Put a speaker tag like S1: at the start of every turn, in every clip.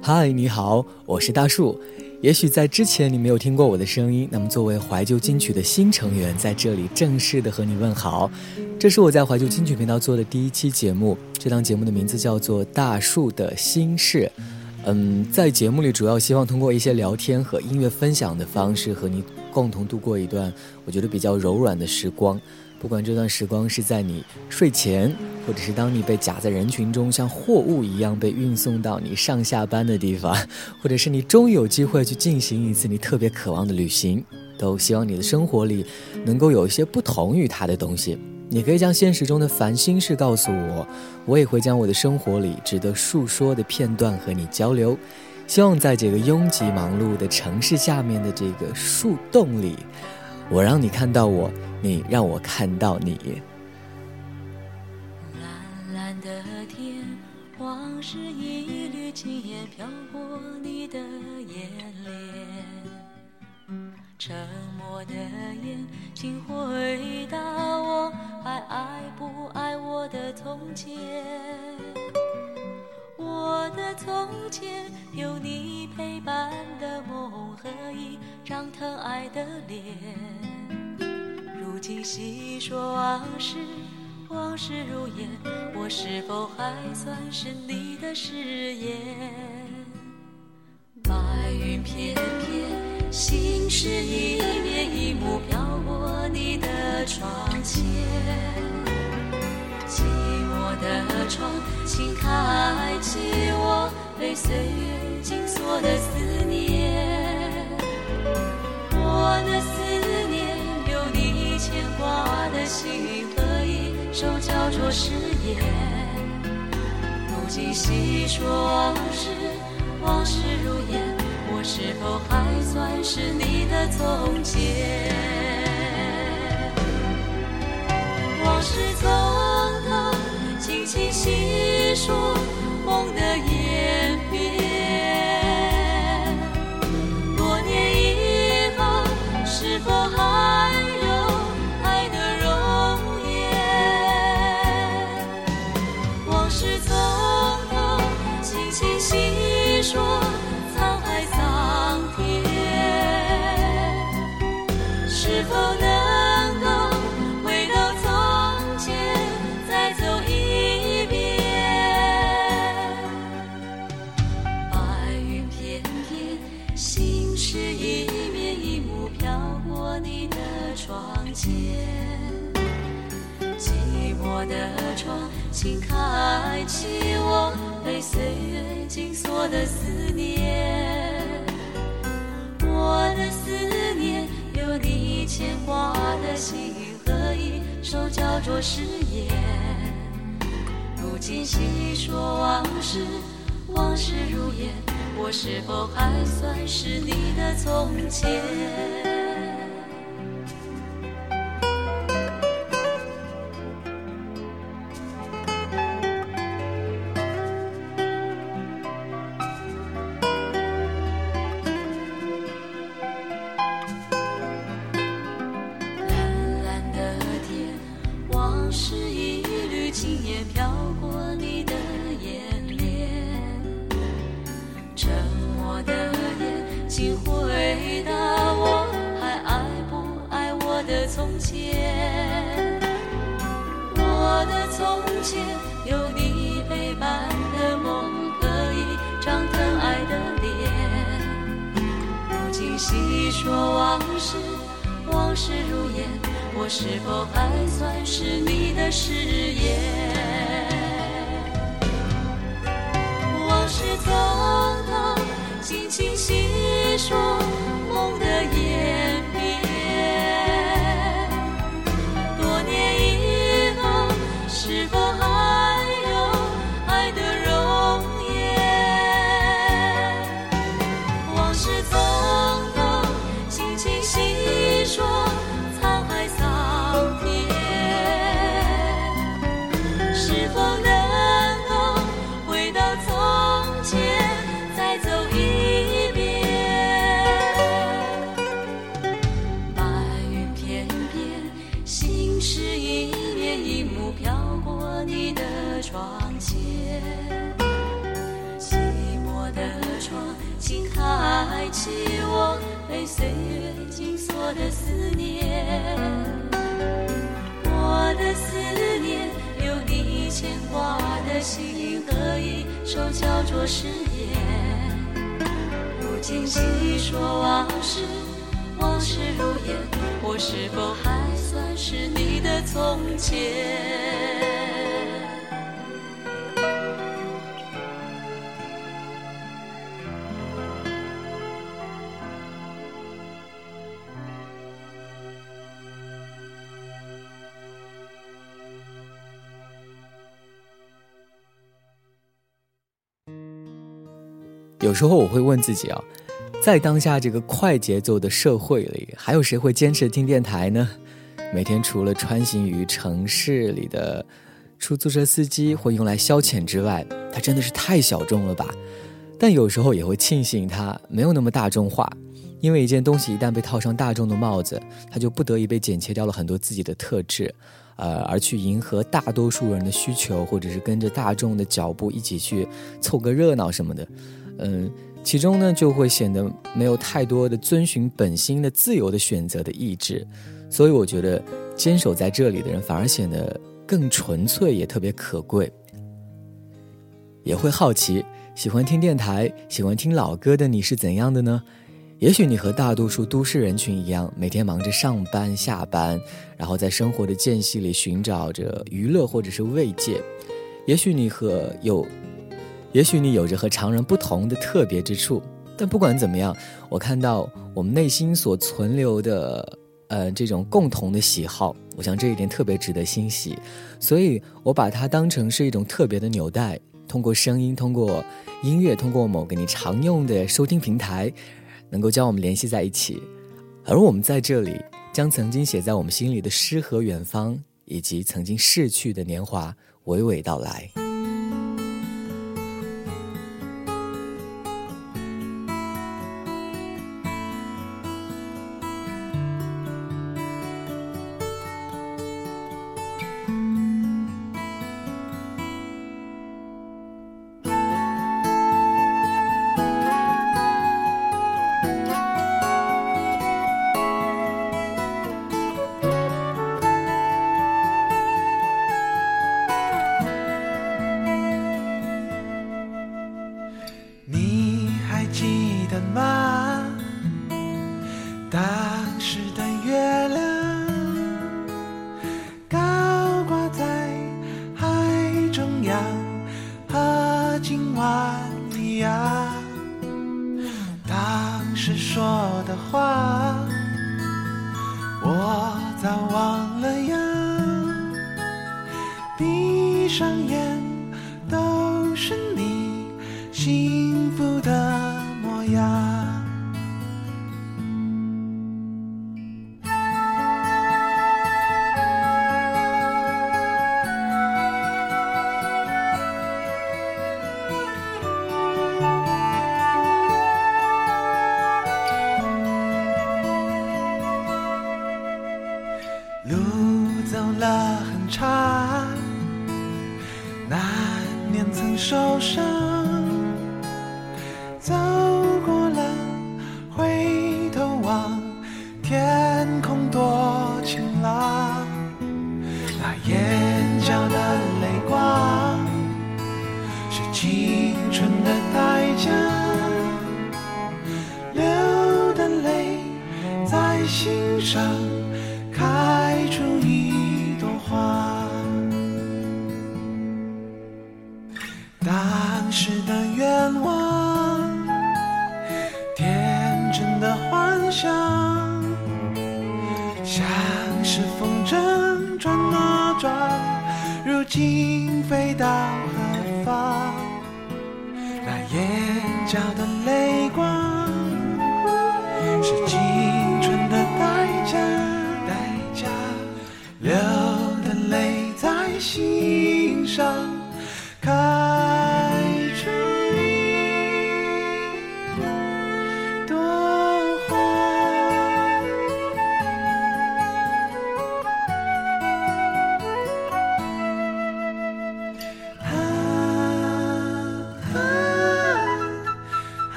S1: 嗨，你好，我是大树。也许在之前你没有听过我的声音，那么作为怀旧金曲的新成员，在这里正式的和你问好。这是我在怀旧金曲频道做的第一期节目，这档节目的名字叫做《大树的心事》。嗯，在节目里主要希望通过一些聊天和音乐分享的方式，和你共同度过一段我觉得比较柔软的时光。不管这段时光是在你睡前，或者是当你被夹在人群中，像货物一样被运送到你上下班的地方，或者是你终于有机会去进行一次你特别渴望的旅行，都希望你的生活里能够有一些不同于他的东西。你可以将现实中的烦心事告诉我，我也会将我的生活里值得述说的片段和你交流。希望在这个拥挤忙碌的城市下面的这个树洞里。我让你看到我，你让我看到你。
S2: 沉默的眼，请回答我，还爱不爱我的从前？我的从前，有你陪伴的梦和一张疼爱的脸。如今细说往事，往事如烟，我是否还算是你的誓言？白云片片，心事一面一幕飘过你的窗前。寂寞的窗，请开启我被岁月紧锁的思念。我的思念，有你牵挂的心和一手交错誓言。如今细说往事，往事如烟，我是否还算是你的从前？心事一面一幕飘过你的窗前，寂寞的窗，请开启我被岁月紧锁的思念。我的思念，有你牵挂的心和一首叫做誓言。如今细说往事，往事如烟，我是否还算是你的从前？是一面一幕飘过你的窗前，寂寞的窗，请开启我被岁月紧锁的思念。我的思念，有你牵挂的心和一首叫做誓言。不经细说往事，往事如烟，我是否还？算是你的从前？
S1: 有时候我会问自己啊，在当下这个快节奏的社会里，还有谁会坚持听电台呢？每天除了穿行于城市里的出租车司机会用来消遣之外，它真的是太小众了吧？但有时候也会庆幸它没有那么大众化，因为一件东西一旦被套上大众的帽子，它就不得已被剪切掉了很多自己的特质，呃，而去迎合大多数人的需求，或者是跟着大众的脚步一起去凑个热闹什么的。嗯，其中呢就会显得没有太多的遵循本心的自由的选择的意志，所以我觉得坚守在这里的人反而显得更纯粹，也特别可贵。也会好奇，喜欢听电台、喜欢听老歌的你是怎样的呢？也许你和大多数都市人群一样，每天忙着上班下班，然后在生活的间隙里寻找着娱乐或者是慰藉。也许你和有。也许你有着和常人不同的特别之处，但不管怎么样，我看到我们内心所存留的，呃，这种共同的喜好，我想这一点特别值得欣喜，所以我把它当成是一种特别的纽带，通过声音，通过音乐，通过某个你常用的收听平台，能够将我们联系在一起，而我们在这里，将曾经写在我们心里的诗和远方，以及曾经逝去的年华，娓娓道来。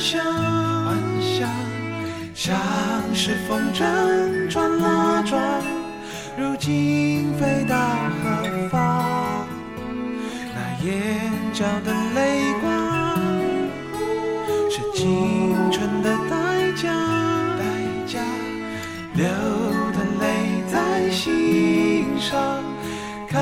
S3: 想，幻想像是风筝转啊转，如今飞到何方？那眼角的泪光，是青春的代价，代价流的泪在心上。开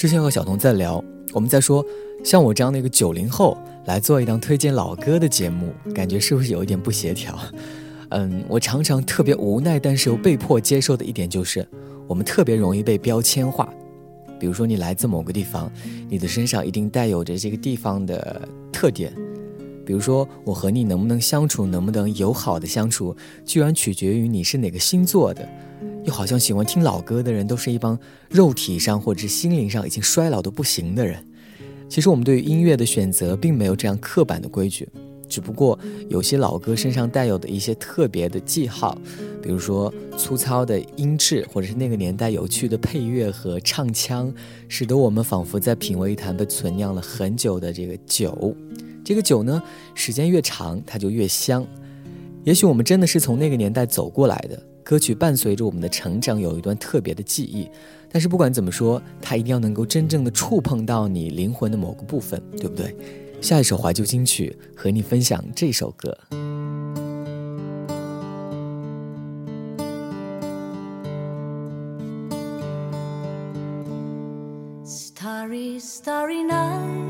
S1: 之前和小童在聊，我们在说，像我这样的一个九零后来做一档推荐老歌的节目，感觉是不是有一点不协调？嗯，我常常特别无奈，但是又被迫接受的一点就是，我们特别容易被标签化。比如说，你来自某个地方，你的身上一定带有着这个地方的特点。比如说，我和你能不能相处，能不能友好的相处，居然取决于你是哪个星座的。又好像喜欢听老歌的人都是一帮肉体上或者心灵上已经衰老的不行的人。其实我们对于音乐的选择并没有这样刻板的规矩，只不过有些老歌身上带有的一些特别的记号，比如说粗糙的音质，或者是那个年代有趣的配乐和唱腔，使得我们仿佛在品味一坛被存酿了很久的这个酒。这个酒呢，时间越长它就越香。也许我们真的是从那个年代走过来的。歌曲伴随着我们的成长，有一段特别的记忆。但是不管怎么说，它一定要能够真正的触碰到你灵魂的某个部分，对不对？下一首怀旧金曲，和你分享这首歌。
S2: Starry, starry night.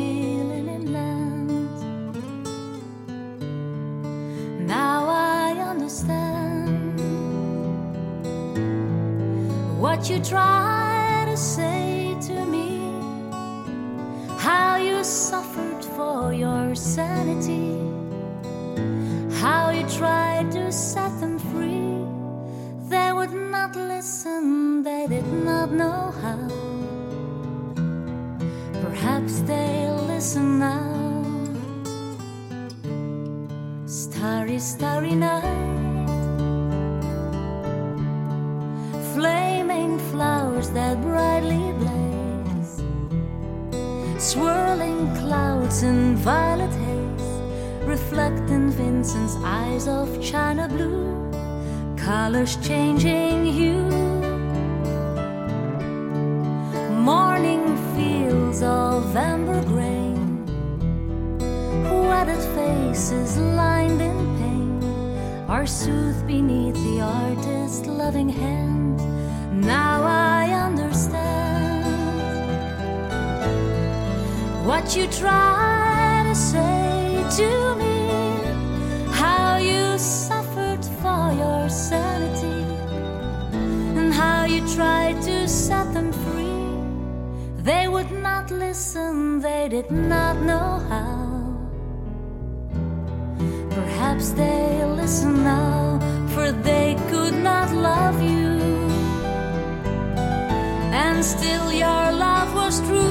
S2: what you try to say to me, how you suffered for your sanity, how you tried to set them free. They would not listen, they did not know how. Perhaps they'll listen now. Starry, starry night. Swirling clouds in violet haze. reflecting Vincent's eyes of china blue. Colors changing hue. Morning fields of amber grain. Weathered faces lined in pain are soothed beneath the artist's loving hand. Now I understand what you try to say to me, how you suffered for your sanity, and how you tried to set them free. They would not listen, they did not know how. Perhaps they listen now, for they could not love you. And still your love was true.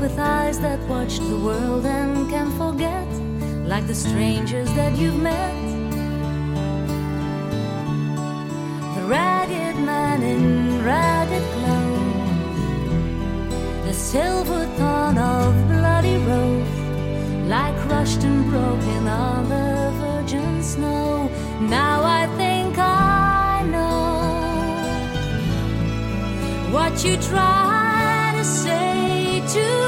S2: With eyes that watch the world and can forget. Like the strangers that you've met. The ragged man in ragged clothes. The silver thorn of bloody rose. Like crushed and broken on the virgin snow. Now I think I know what you try to say to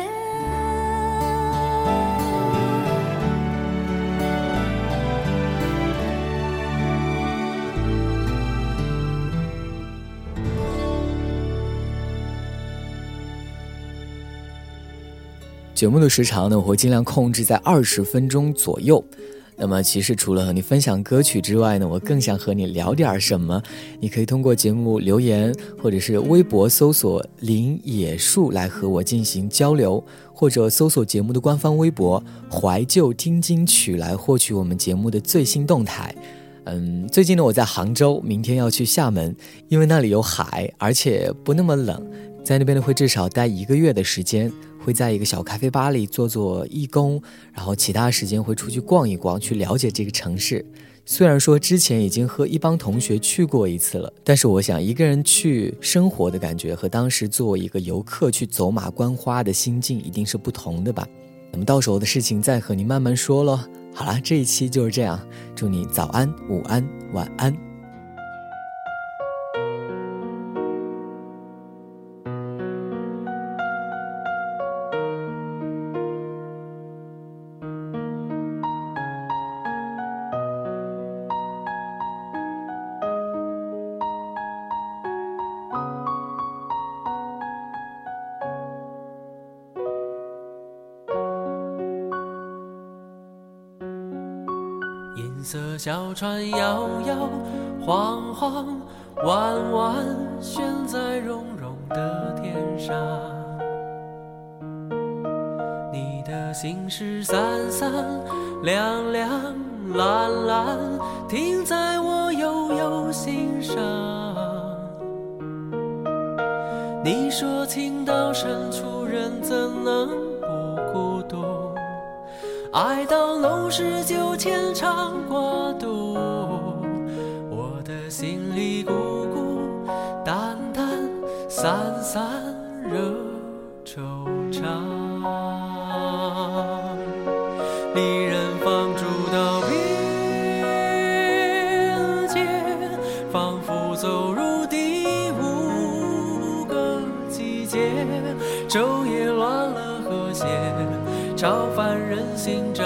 S1: 节目的时长呢，我会尽量控制在二十分钟左右。那么，其实除了和你分享歌曲之外呢，我更想和你聊点什么。你可以通过节目留言，或者是微博搜索“林野树”来和我进行交流，或者搜索节目的官方微博“怀旧听金曲”来获取我们节目的最新动态。嗯，最近呢，我在杭州，明天要去厦门，因为那里有海，而且不那么冷，在那边呢会至少待一个月的时间。会在一个小咖啡吧里做做义工，然后其他时间会出去逛一逛，去了解这个城市。虽然说之前已经和一帮同学去过一次了，但是我想一个人去生活的感觉和当时作为一个游客去走马观花的心境一定是不同的吧。那么到时候的事情再和你慢慢说喽。好了，这一期就是这样，祝你早安、午安、晚安。
S3: 小船摇摇晃晃，弯弯悬在绒绒的天上。你的心事三三两两蓝蓝，停在我悠悠心上。你说情到深处人怎能不孤独？爱到浓时就牵肠挂肚，散惹惆怅。离人放逐到边界，仿佛走入第五个季节，昼夜乱了和谐。超凡人心涨